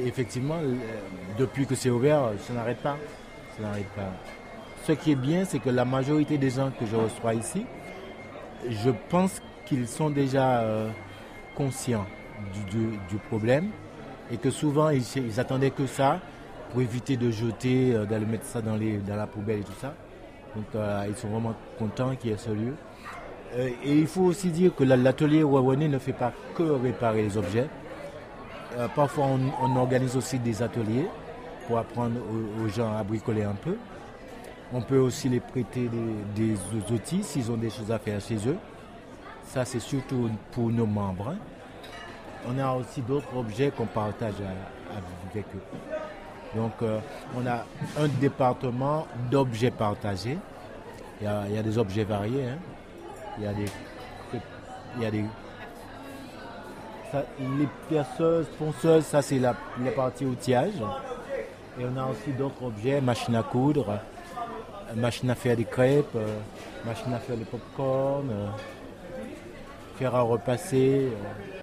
effectivement, depuis que c'est ouvert, ça n'arrête pas. Ça n'arrête pas. Ce qui est bien, c'est que la majorité des gens que je reçois ici, je pense qu'ils sont déjà euh, conscients du, problème et que souvent ils, attendaient que ça pour éviter de jeter, euh, d'aller mettre ça dans, les, dans la poubelle et tout ça. Donc euh, ils sont vraiment contents qu'il y ait ce lieu. Euh, et il faut aussi dire que l'atelier Wawane ne fait pas que réparer les objets. parfois on, organise aussi des ateliers pour apprendre aux, gens à bricoler un peu. On peut aussi les prêter des, des outils s'ils ont des choses à faire chez eux. Ça c'est surtout pour nos membres. Hein on a aussi d'autres objets qu'on partage avec eux. Donc, euh, on a un département d'objets partagés. Il y, a, des objets variés. Hein. Il y a des. Il y a des les perceuses, ponceuses, ça c'est la, partie outillage. Et on a aussi d'autres objets, machine à coudre, machine à faire des crêpes, euh, machine à faire des pop-corn, euh, faire à repasser.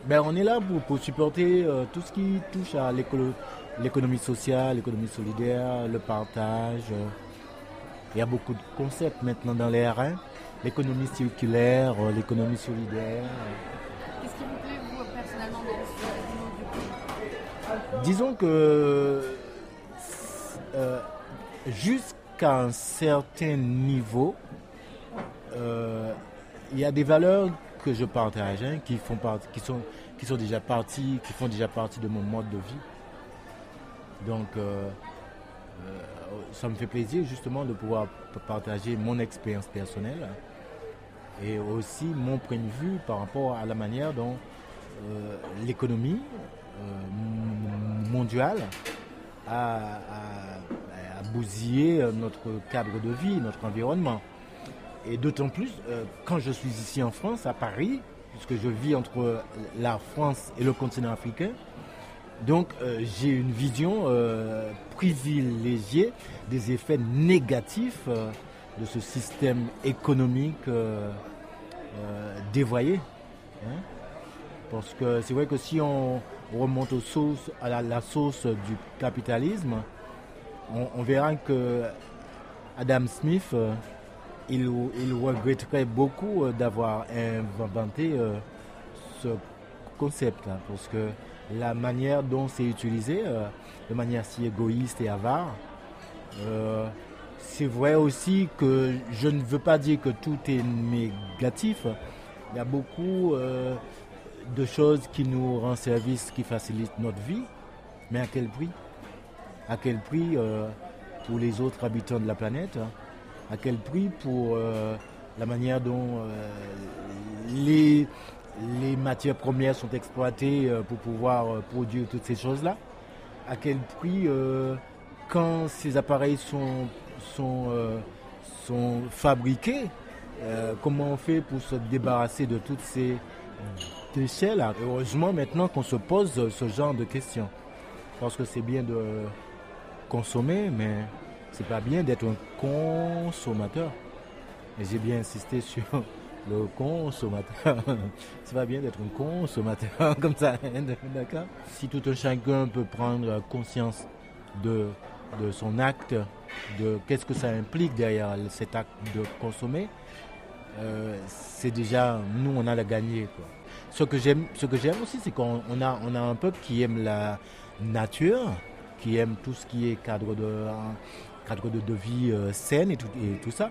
Ben, on est là pour, supporter euh, tout ce qui touche à l'économie sociale, l'économie solidaire, le partage. Il y a beaucoup de concepts maintenant dans les R1 l'économie circulaire, l'économie solidaire. Qu'est-ce qui vous plaît, vous, personnellement, dans ce Disons que jusqu'à un certain niveau, il y a des valeurs que je partage, hein, qui, font qui, sont, qui sont déjà parties, qui font déjà partie de mon mode de vie. Donc, euh, euh, ça me fait plaisir justement de pouvoir partager mon expérience personnelle et aussi mon point de vue par rapport à la manière dont euh, l'économie mondiale a, a, bousillé notre cadre de vie, notre environnement. Et d'autant plus quand je suis ici en France, à Paris, puisque je vis entre la France et le continent africain, donc euh, j'ai une vision euh, privilégiée des effets négatifs euh, de ce système économique dévoyé. Hein. Parce que c'est vrai que si on remonte aux sources, à la, source du capitalisme, on, verra que Adam Smith, il, regretterait beaucoup d'avoir inventé ce concept. Hein, parce que la manière dont c'est utilisé, euh, de manière si égoïste et avare. Euh, c'est vrai aussi que je ne veux pas dire que tout est négatif. Il y a beaucoup euh, de choses qui nous rendent service, qui facilitent notre vie, mais à quel prix? À quel prix pour les autres habitants de la planète À quel prix pour la manière dont les les matières premières sont exploitées euh, pour pouvoir euh, produire toutes ces choses-là À quel prix, euh, quand ces appareils sont, sont, sont fabriqués, comment on fait pour se débarrasser de toutes ces déchets-là? Heureusement maintenant qu'on se pose ce genre de questions. Parce que c'est bien de consommer, mais c'est pas bien d'être un consommateur. J'ai bien insisté sur le consommateur. C'est pas bien d'être un consommateur comme ça, hein, d'accord Si tout un chacun peut prendre conscience de, de son acte, de qu'est-ce que ça implique derrière cet acte de consommer, euh, c'est déjà, nous, on a la gagner. Quoi. Ce que j'aime, aussi, c'est qu'on a, on a un peuple qui aime la nature, qui aime tout ce qui est cadre de, cadre de vie euh, saine et tout, et tout ça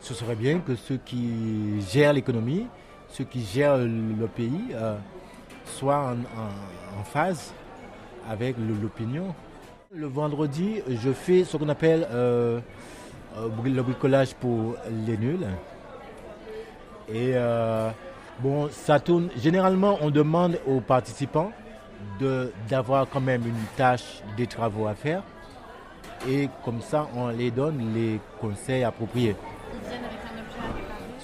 ce serait bien que ceux qui gèrent l'économie, ceux qui gèrent le pays, euh, soient en, phase avec l'opinion. Le vendredi, je fais ce qu'on appelle euh, euh, le bricolage pour les nuls. Et bon, ça tourne. Généralement, on demande aux participants d'avoir quand même une tâche, des travaux à faire. Et comme ça, on les donne les conseils appropriés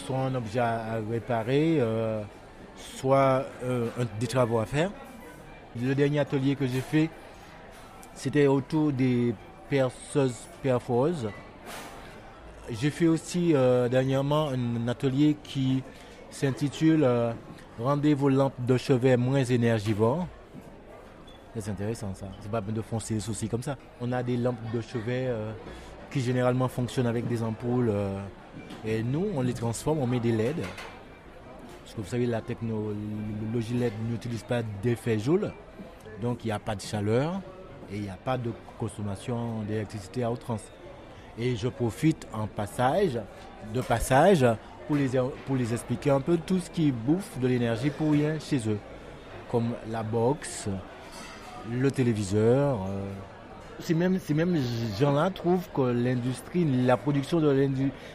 soit un objet à réparer, euh, soit euh, des travaux à faire. Le dernier atelier que j'ai fait, c'était autour des perceuses perforeuses. J'ai fait aussi euh, dernièrement un atelier qui s'intitule Rendez vos lampes de chevet moins énergivores. C'est intéressant ça. C'est pas de foncer les soucis comme ça. On a des lampes de chevet qui généralement fonctionnent avec des ampoules et nous, on les transforme, on met des LED. Parce que vous savez, la technologie LED n'utilise pas d'effet Joule. Donc il n'y a pas de chaleur et il n'y a pas de consommation d'électricité à outrance. Et je profite en passage, de passage pour les, pour les expliquer un peu tout ce qui bouffe de l'énergie pour rien chez eux. Comme la box, le téléviseur. Euh, ces mêmes, ces mêmes gens-là trouvent que l'industrie, la production de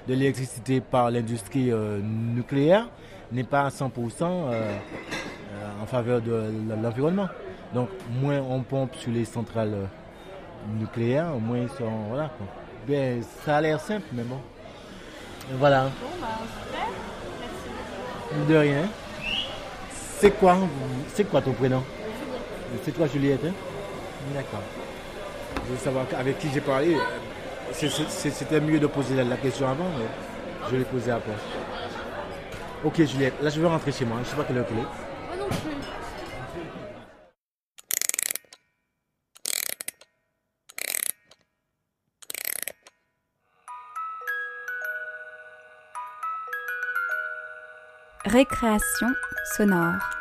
l'électricité par l'industrie euh, nucléaire n'est pas à 100% euh, euh, en faveur de l'environnement. Donc, moins on pompe sur les centrales nucléaires, moins ils sont. Voilà. Ben, ça a l'air simple, mais bon. Voilà. Bon, bah, De rien. C'est quoi, c'est quoi ton prénom? C'est toi Juliette, hein? D'accord. Je veux savoir avec qui j'ai parlé. C'était mieux de poser la question avant, mais je l'ai posé après. Ok Juliette, là je veux rentrer chez moi. Je ne sais pas quelle heure il est. Moi non plus. Récréation sonore.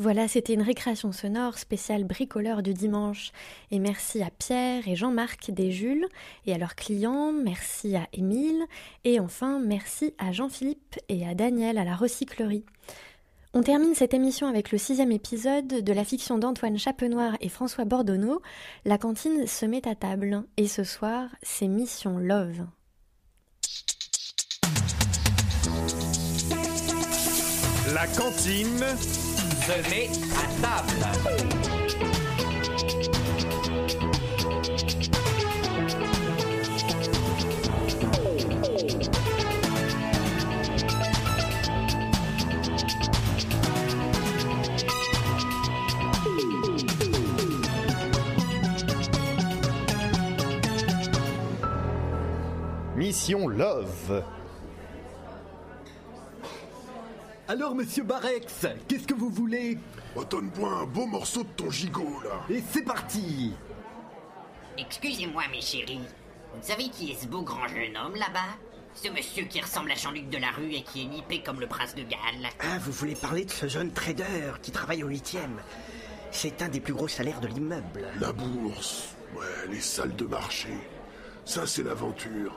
Voilà, c'était une récréation sonore spéciale bricoleur du dimanche. Et merci à Pierre et Jean-Marc des Jules et à leurs clients, merci à Émile et enfin merci à Jean-Philippe et à Daniel à la recyclerie. On termine cette émission avec le sixième épisode de la fiction d'Antoine Chapenoir et François Bordonneau. La cantine se met à table et ce soir, c'est Mission Love. La cantine se met à table. Mission Love. Alors, monsieur Barex, qu'est-ce que vous voulez? Oh, Donne-moi un beau morceau de ton gigot, là. Et c'est parti Excusez-moi, mes chéris. Vous savez qui est ce beau grand jeune homme là-bas? Ce monsieur qui ressemble à Jean-Luc Delarue et qui est nippé comme le prince de Galles. Ah, vous voulez parler de ce jeune trader qui travaille au huitième? C'est un des plus gros salaires de l'immeuble. La bourse, ouais, les salles de marché. Ça, c'est l'aventure.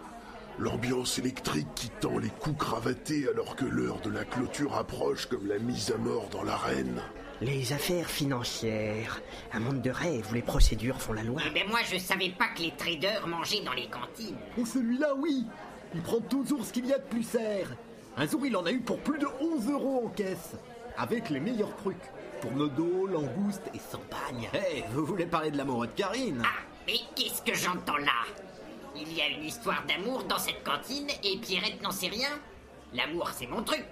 L'ambiance électrique qui tend les coups cravatés alors que l'heure de la clôture approche comme la mise à mort dans l'arène. Les affaires financières, un monde de rêve où les procédures font la loi. Eh ben moi, je savais pas que les traders mangeaient dans les cantines. Et celui-là, oui Il prend toujours ce qu'il y a de plus serre. Un jour, il en a eu pour plus de 11 euros en caisse. Avec les meilleurs trucs. Tourne-dos, langouste et champagne. Hé, vous voulez parler de l'amoureux de Karine? Ah, mais qu'est-ce que j'entends là? Il y a une histoire d'amour dans cette cantine et Pierrette n'en sait rien L'amour, c'est mon truc.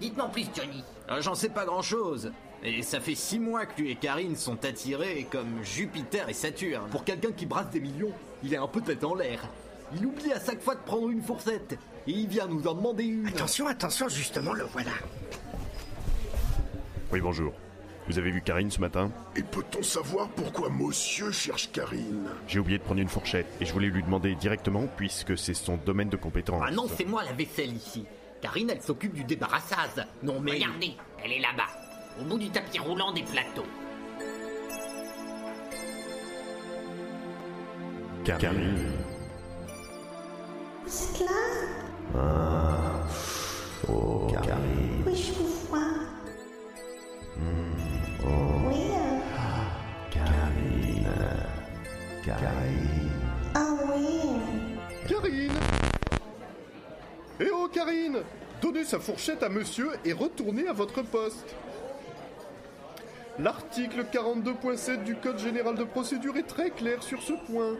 Dites-moi plus, Johnny. Euh, J'en sais pas grand-chose. Et ça fait six mois que lui et Karine sont attirés comme Jupiter et Saturne. Pour quelqu'un qui brasse des millions, il est un peu tête en l'air. Il oublie à chaque fois de prendre une fourchette. Et il vient nous en demander une. Attention, attention, justement, le voilà. Oui, bonjour. Vous avez vu Karine ce matin Et peut-on savoir pourquoi monsieur cherche Karine J'ai oublié de prendre une fourchette et je voulais lui demander directement puisque c'est son domaine de compétence. Ah non, c'est moi la vaisselle ici. Karine, elle s'occupe du débarrassage. Non mais... Regardez, elle est là-bas, au bout du tapis roulant des plateaux. Karine. Vous êtes là? Ah. Oh, Karine. Oui, je vous vois. Oh, Karine. Ah oui. Karine Eh oh, Karine Donnez sa fourchette à monsieur et retournez à votre poste. L'article 42.7 du Code général de procédure est très clair sur ce point.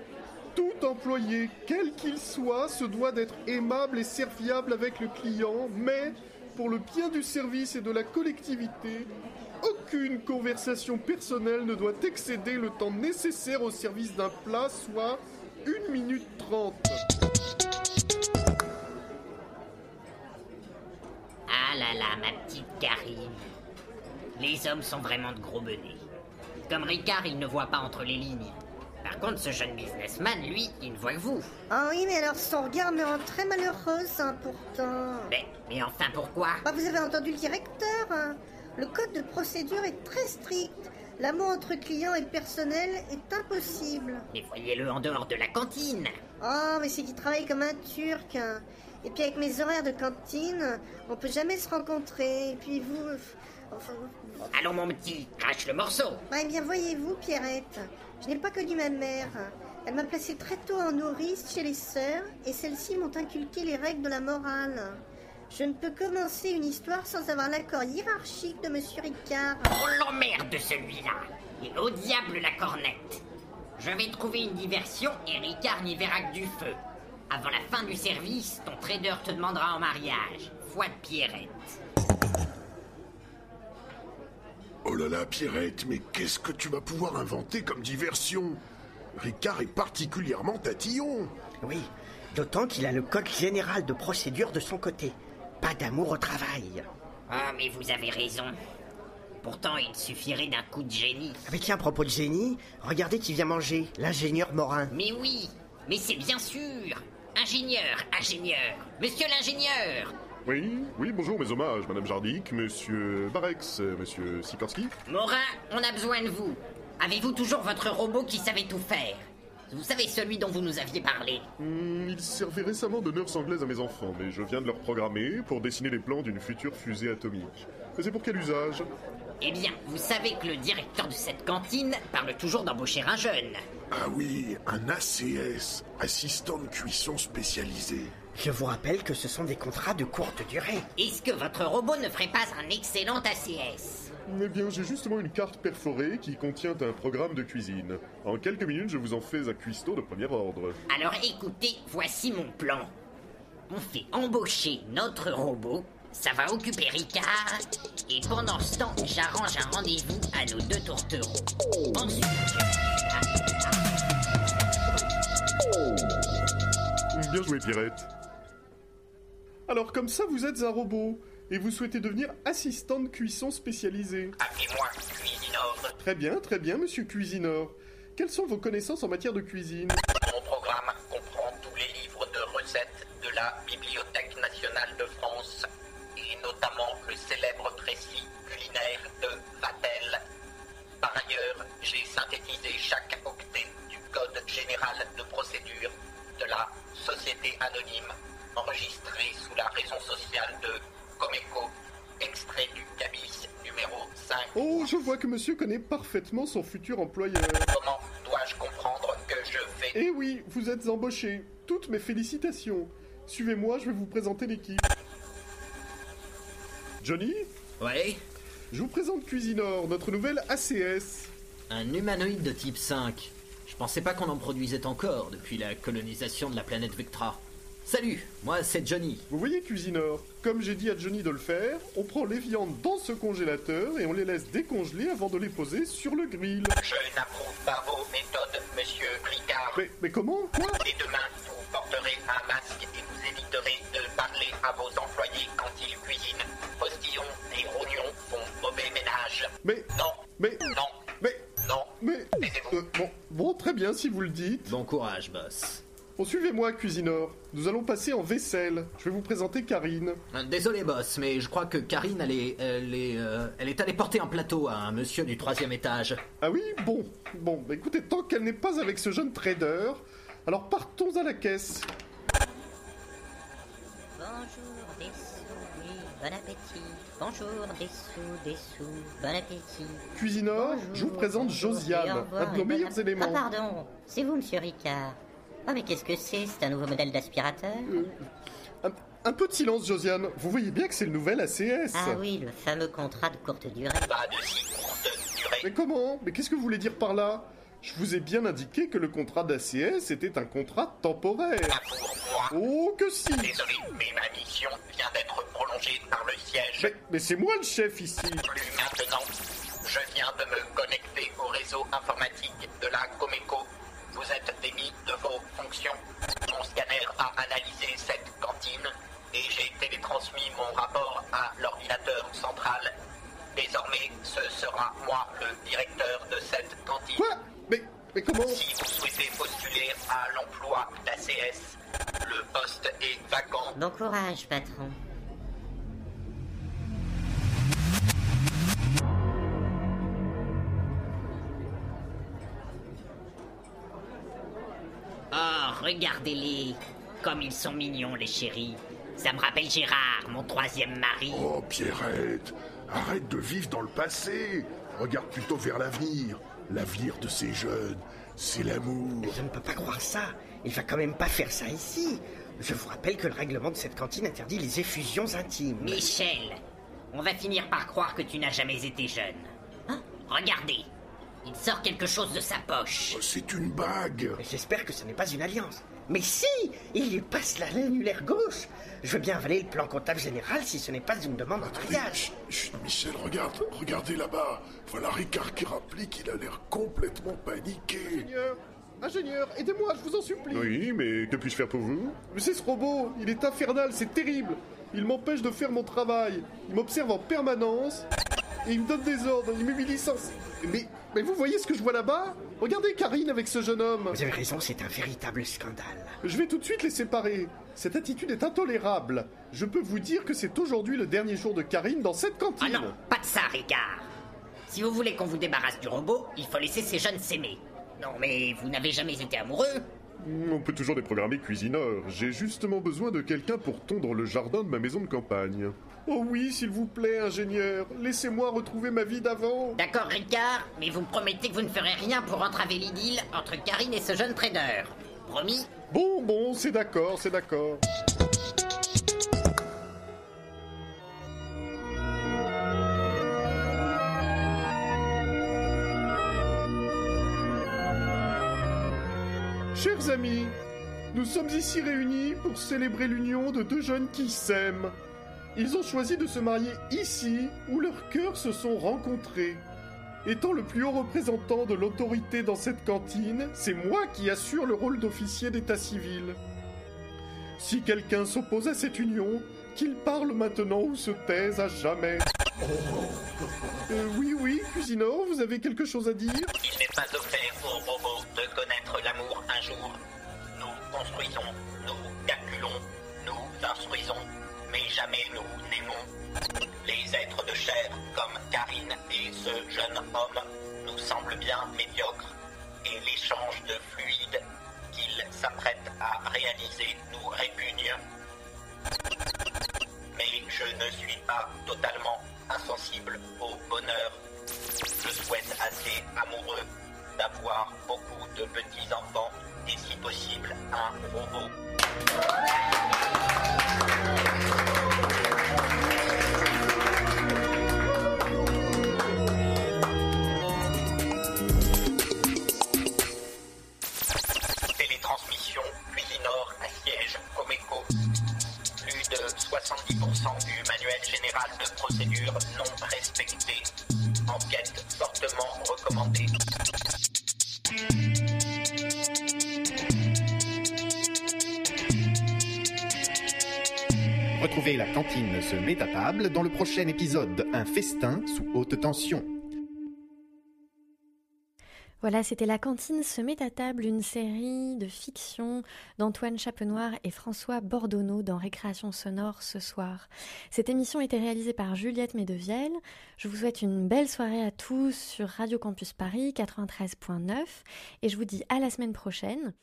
Tout employé, quel qu'il soit, se doit d'être aimable et serviable avec le client, mais pour le bien du service et de la collectivité, aucune conversation personnelle ne doit excéder le temps nécessaire au service d'un plat, soit 1 minute 30. Ah là là, ma petite Karine. Les hommes sont vraiment de gros benets. Comme Ricard, il ne voit pas entre les lignes. Par contre, ce jeune businessman, lui, il ne voit que vous. Ah oui, mais alors son regard me rend très malheureuse, hein, pourtant. Mais, mais enfin, pourquoi? Bah, vous avez entendu le directeur. hein. Le code de procédure est très strict. L'amour entre client et personnel est impossible. Mais voyez-le en dehors de la cantine. Oh, mais c'est qu'il travaille comme un turc. hein. Et puis avec mes horaires de cantine, on peut jamais se rencontrer. Et puis vous... Enfin... Allons, mon petit, crache le morceau. Bah, eh bien, voyez-vous, Pierrette, je n'ai pas connu ma mère. Elle m'a placée très tôt en nourrice chez les sœurs, et celles-ci m'ont inculqué les règles de la morale. Je ne peux commencer une histoire sans avoir l'accord hiérarchique de Monsieur Ricard. On l'emmerde celui-là. Et au diable la cornette. Je vais trouver une diversion et Ricard n'y verra que du feu. Avant la fin du service, ton trader te demandera en mariage. Foi de Pierrette. Oh là là, Pierrette, mais qu'est-ce que tu vas pouvoir inventer comme diversion? Ricard est particulièrement tatillon. Oui, d'autant qu'il a le code général de procédure de son côté. Pas d'amour au travail. Ah, mais vous avez raison. Pourtant, il suffirait d'un coup de génie. Ah mais tiens, à propos de génie, regardez qui vient manger, l'ingénieur Morin. Mais oui, mais c'est bien sûr. Ingénieur, ingénieur, monsieur l'ingénieur. Oui, oui, bonjour, mes hommages, Madame Jardic, Monsieur Barex, euh, Monsieur Sikorski. Morin, on a besoin de vous. Avez-vous toujours votre robot qui savait tout faire? Vous savez celui dont vous nous aviez parlé Hmm, il servait récemment de nurse anglaise à mes enfants, mais je viens de leur programmer pour dessiner les plans d'une future fusée atomique. Mais c'est pour quel usage? Eh bien, vous savez que le directeur de cette cantine parle toujours d'embaucher un jeune. Ah oui, un ACS, assistant de cuisson spécialisé. Je vous rappelle que ce sont des contrats de courte durée. Est-ce que votre robot ne ferait pas un excellent ACS Eh bien, j'ai justement une carte perforée qui contient un programme de cuisine. En quelques minutes, je vous en fais un cuistot de premier ordre. Alors écoutez, voici mon plan. On fait embaucher notre robot, ça va occuper Ricard, et pendant ce temps, j'arrange un rendez-vous à nos deux tourtereaux. Ensuite, Bien joué, Pierrette. Alors, comme ça, vous êtes un robot, et vous souhaitez devenir assistant de cuisson spécialisé. appelez-moi Cuisinor. Très bien, très bien, monsieur Cuisinor. Quelles sont vos connaissances en matière de cuisine? Mon programme comprend tous les livres de recettes de la Bibliothèque nationale de Oh, je vois que monsieur connaît parfaitement son futur employeur. Comment dois-je comprendre que je vais Eh oui, vous êtes embauché. Toutes mes félicitations. Suivez-moi, je vais vous présenter l'équipe. Johnny Ouais Je vous présente Cuisinor, notre nouvelle ACS. Un humanoïde de type 5. Je pensais pas qu'on en produisait encore depuis la colonisation de la planète Vectra. Salut, moi c'est Johnny. Vous voyez Cuisinor, comme j'ai dit à Johnny de le faire, on prend les viandes dans ce congélateur et on les laisse décongeler avant de les poser sur le grill. Je n'approuve pas vos méthodes, monsieur Ricard. Mais, mais comment? Quoi? Dès demain, vous porterez un masque et vous éviterez de parler à vos employés quand ils cuisinent. Postillons et rognons font mauvais ménage. Mais... Non. Mais... Non. Mais... Non. Mais... Euh, bon, bon, très bien si vous le dites. Bon courage, boss. Bon, suivez-moi, Cuisinor. Nous allons passer en vaisselle. Je vais vous présenter Karine. Euh, Désolé, boss, mais je crois que Karine, elle est, elle est, euh, elle est allée porter un plateau à un monsieur du troisième étage. Ah oui Bon. Bon, bah écoutez, tant qu'elle n'est pas avec ce jeune trader, alors partons à la caisse. Bonjour, des sous, oui, bon appétit. Bonjour, des sous, des sous, bon appétit. Cuisinor, je vous présente bonjour, Josiane, revoir, un de nos meilleurs éléments. Ah, pardon, c'est vous, monsieur Ricard. Ah, mais qu'est-ce que c'est C'est un nouveau modèle d'aspirateur Un, un peu de silence, Josiane. Vous voyez bien que c'est le nouvel ACS. Ah oui, le fameux contrat de courte durée. Pas de si courte durée. Mais comment Mais qu'est-ce que vous voulez dire par là Je vous ai bien indiqué que le contrat d'ACS était un contrat temporaire. Oh, que si Désolé, mais ma mission vient d'être prolongée par le siège. Mais, mais c'est moi le chef ici. Plus maintenant. Je viens de me connecter au réseau informatique de la Comeco. Vous êtes démis de vos fonctions. Mon scanner a analysé cette cantine et j'ai télétransmis mon rapport à l'ordinateur central. Désormais, ce sera moi le directeur de cette cantine. Quoi? Mais, mais comment? Si vous souhaitez postuler à l'emploi d'ACS, le poste est vacant. Bon courage, patron. Regardez-les. Comme ils sont mignons, les chéris. Ça me rappelle Gérard, mon troisième mari. Oh, Pierrette, arrête de vivre dans le passé. Regarde plutôt vers l'avenir. L'avenir de ces jeunes, c'est l'amour. Je ne peux pas croire ça. Il va quand même pas faire ça ici. Je vous rappelle que le règlement de cette cantine interdit les effusions intimes. Michel, on va finir par croire que tu n'as jamais été jeune. Hein? Regardez, il sort quelque chose de sa poche. Oh, C'est une bague. J'espère que ce n'est pas une alliance. Mais si Il lui passe la l'annulaire gauche Je veux bien avaler le plan comptable général si ce n'est pas une demande en mariage. Chut, Michel, regarde, regardez là-bas. Voilà Ricard qui rappelait qu'il a l'air complètement paniqué. Ingénieur, ingénieur, aidez-moi, je vous en supplie. Oui, mais que puis-je faire pour vous? Mais c'est ce robot, il est infernal, c'est terrible. Il m'empêche de faire mon travail. Il m'observe en permanence. Et il me donne des ordres, il mes licences. Mais, mais vous voyez ce que je vois là-bas? Regardez Karine avec ce jeune homme. Vous avez raison, c'est un véritable scandale. Je vais tout de suite les séparer. Cette attitude est intolérable. Je peux vous dire que c'est aujourd'hui le dernier jour de Karine dans cette cantine. Ah non, pas de ça, Ricard. Si vous voulez qu'on vous débarrasse du robot, il faut laisser ces jeunes s'aimer. Non, mais vous n'avez jamais été amoureux On peut toujours déprogrammer cuisineur. J'ai justement besoin de quelqu'un pour tondre le jardin de ma maison de campagne. Oh oui, s'il vous plaît, ingénieur. Laissez-moi retrouver ma vie d'avant. D'accord, Ricard, mais vous me promettez que vous ne ferez rien pour entraver l'idylle entre Karine et ce jeune trader. Promis? Bon, bon, c'est d'accord, c'est d'accord. Nous sommes ici réunis pour célébrer l'union de deux jeunes qui s'aiment. Ils ont choisi de se marier ici où leurs cœurs se sont rencontrés. Étant le plus haut représentant de l'autorité dans cette cantine, c'est moi qui assure le rôle d'officier d'état civil. Si quelqu'un s'oppose à cette union, qu'il parle maintenant ou se taise à jamais. Euh, oui, oui, Cuisinor, vous avez quelque chose à dire? Il n'est pas Nous construisons, nous calculons, nous instruisons, mais jamais nous n'aimons. Les êtres de chair, comme Karine et ce jeune homme, nous semblent bien médiocres, et l'échange de fluides qu'ils s'apprêtent à réaliser nous répugne. Mais je ne suis pas totalement insensible au bonheur. Je souhaite assez amoureux d'avoir beaucoup de petits-enfants et si possible un robot. La cantine se met à table dans le prochain épisode Un festin sous haute tension. Voilà, c'était La cantine se met à table, une série de fiction d'Antoine Chapenoir et François Bordonneau dans Récréation sonore ce soir. Cette émission a été réalisée par Juliette Medevielle. Je vous souhaite une belle soirée à tous sur Radio Campus Paris 93.9 et je vous dis à la semaine prochaine.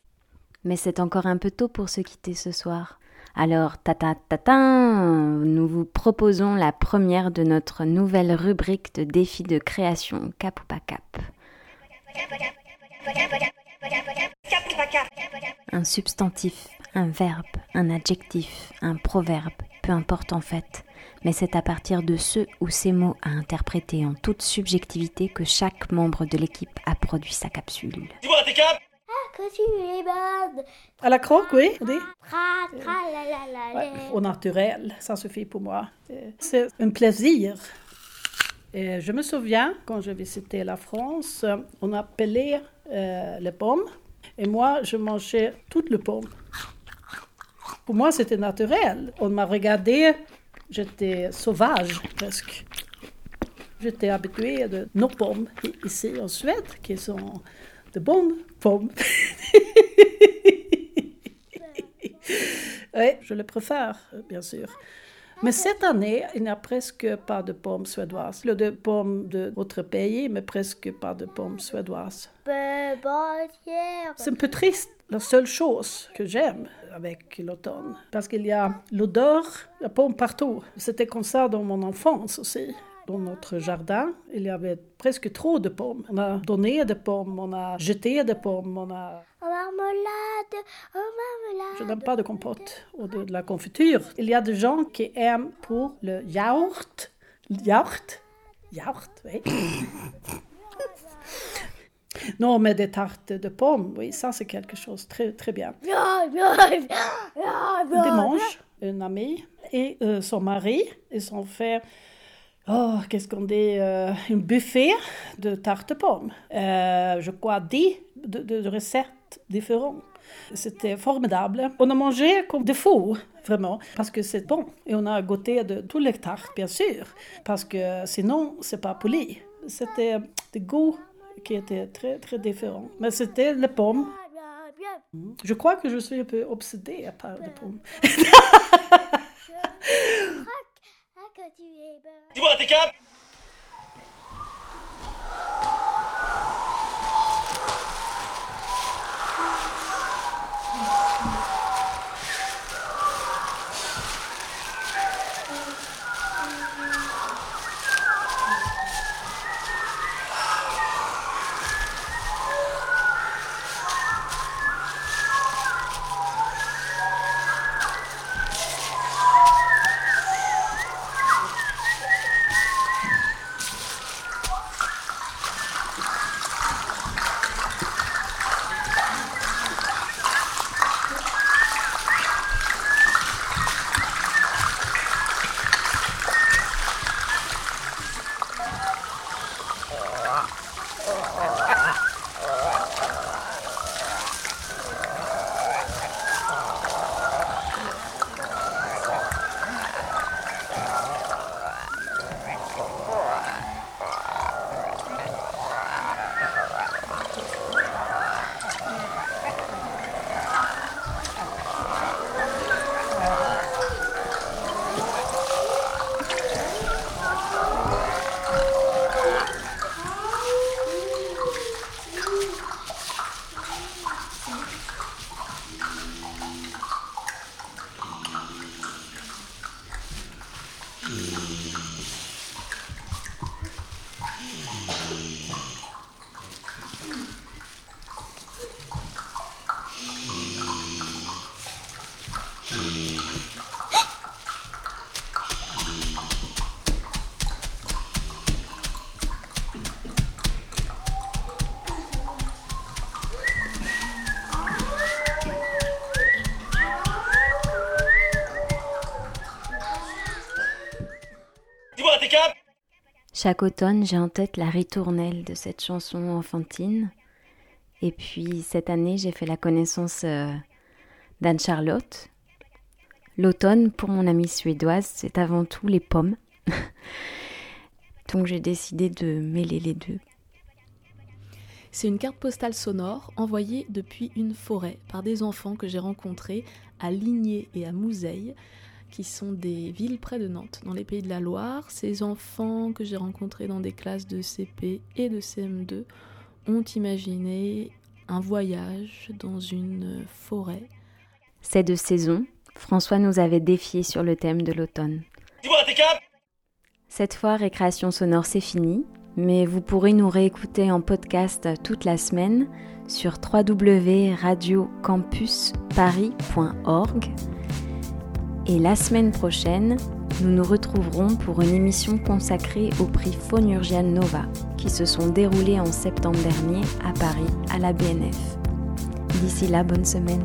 Mais c'est encore un peu tôt pour se quitter ce soir. Alors, tata tata, nous vous proposons la première de notre nouvelle rubrique de défis de création Cap ou pas Cap. Un substantif, un verbe, un adjectif, un proverbe, peu importe en fait, mais c'est à partir de ce ou ces mots à interpréter en toute subjectivité que chaque membre de l'équipe a produit sa capsule. Que tu es bonne À la croque, oui, Ouais, au naturel, ça suffit pour moi. Euh, C'est un plaisir. Et je me souviens, quand je visitais la France, on appelait euh, les pommes, et moi, je mangeais toutes les pommes. Pour moi, c'était naturel. On m'a regardé, j'étais sauvage presque. J'étais habituée de nos pommes i- ici en Suède, qui sont de bonnes pommes. oui, je les préfère, bien sûr. Mais cette année, il n'y a presque pas de pommes suédoises. Il y a des pommes d'autres pays, mais presque pas de pommes suédoises. C'est un peu triste. La seule chose que j'aime avec l'automne, parce qu'il y a l'odeur de pommes partout. C'était comme ça dans mon enfance aussi. Dans notre jardin, il y avait presque trop de pommes. On a donné des pommes, on a jeté des pommes, on a... Oh marmelade, oh marmelade. Je n'aime pas de compote ou de, de la confiture. Il y a des gens qui aiment pour le yaourt. Yaourt? Yaourt, oui. non, mais des tartes de pommes, oui, ça c'est quelque chose de très, très bien. Dimanche, une amie et euh, son mari, ils ont fait, oh, qu'est-ce qu'on dit, euh, un buffet de tartes de pommes. Euh, je crois 10 de, de- de recettes différentes. C'était formidable. On a mangé comme des fous, vraiment, parce que c'est bon. Et on a goûté de tous les tartes, bien sûr, parce que sinon, c'est pas poli. C'était des goûts qui étaient très, très différents. Mais c'était les pommes. Je crois que je suis un peu obsédée par les pommes. Dis-moi, t'es cap Chaque automne, j'ai en tête la ritournelle de cette chanson enfantine. Et puis cette année, j'ai fait la connaissance euh, d'Anne-Charlotte. L'automne, pour mon amie suédoise, c'est avant tout les pommes. Donc j'ai décidé de mêler les deux. C'est une carte postale sonore envoyée depuis une forêt par des enfants que j'ai rencontrés à Ligné et à Mouzeil qui sont des villes près de Nantes, dans les pays de la Loire. Ces enfants que j'ai rencontrés dans des classes de CP et de CM2 ont imaginé un voyage dans une forêt. C'est de saison. François nous avait défié sur le thème de l'automne. Cette fois, Récréation sonore, c'est fini, mais vous pourrez nous réécouter en podcast toute la semaine sur www.radiocampusparis.org et la semaine prochaine, nous nous retrouverons pour une émission consacrée au prix Phonurgian Nova qui se sont déroulés en septembre dernier à Paris à la BNF. D'ici là, bonne semaine.